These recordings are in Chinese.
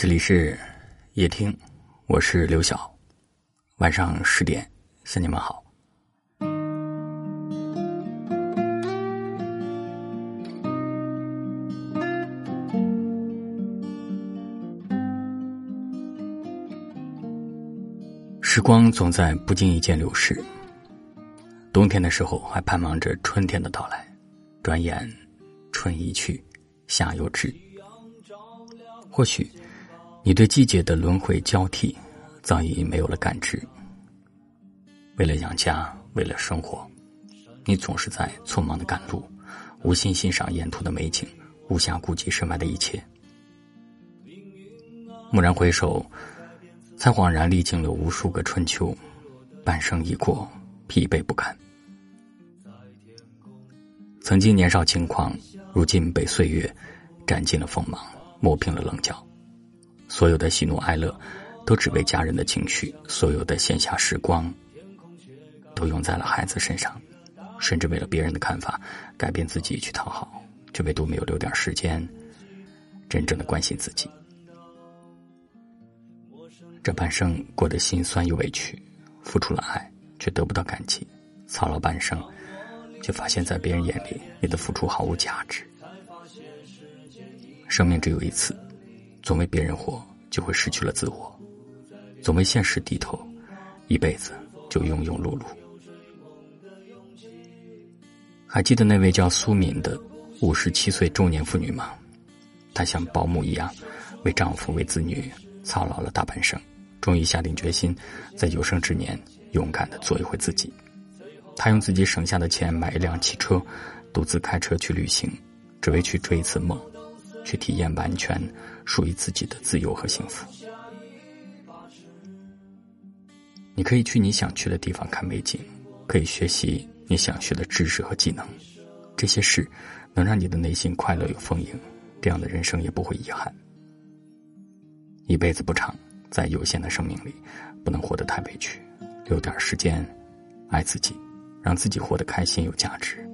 这里是夜听，我是刘晓。晚上十点向你们好。时光总在不经意间流逝，冬天的时候还盼望着春天的到来，转眼春已去，夏又至。或许。你对季节的轮回交替，早已没有了感知。为了养家，为了生活，你总是在匆忙的赶路，无心欣赏沿途的美景，无暇顾及身外的一切。蓦然回首，才恍然历经了无数个春秋，半生已过，疲惫不堪。曾经年少轻狂，如今被岁月斩尽了锋芒，磨平了棱角。所有的喜怒哀乐，都只为家人的情绪；所有的闲暇时光，都用在了孩子身上，甚至为了别人的看法，改变自己去讨好，却唯独没有留点时间，真正的关心自己。这半生过得心酸又委屈，付出了爱，却得不到感激；操劳半生，却发现在别人眼里，你的付出毫无价值。生命只有一次。总为别人活，就会失去了自我；总为现实低头，一辈子就庸庸碌碌。还记得那位叫苏敏的五十七岁中年妇女吗？她像保姆一样，为丈夫、为子女操劳了大半生，终于下定决心，在有生之年勇敢的做一回自己。她用自己省下的钱买一辆汽车，独自开车去旅行，只为去追一次梦。去体验完全属于自己的自由和幸福。你可以去你想去的地方看美景，可以学习你想学的知识和技能，这些事能让你的内心快乐又丰盈，这样的人生也不会遗憾。一辈子不长，在有限的生命里，不能活得太委屈，留点时间爱自己，让自己活得开心有价值。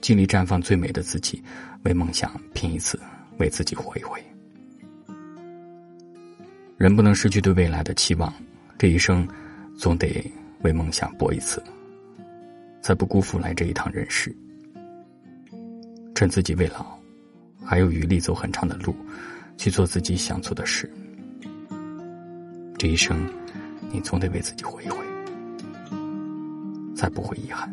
尽力绽放最美的自己，为梦想拼一次，为自己活一回。人不能失去对未来的期望，这一生总得为梦想搏一次，才不辜负来这一趟人世。趁自己未老，还有余力走很长的路，去做自己想做的事。这一生，你总得为自己活一回，才不会遗憾。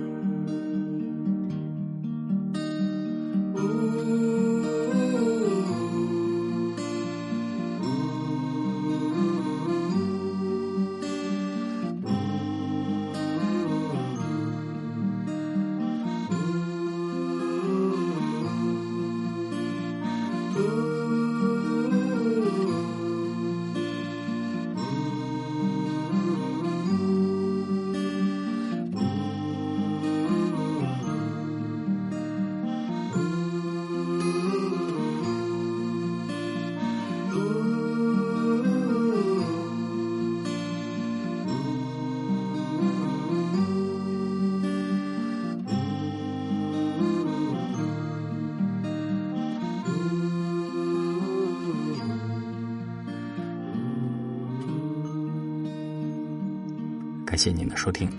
感谢您的收听，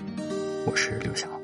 我是刘晓。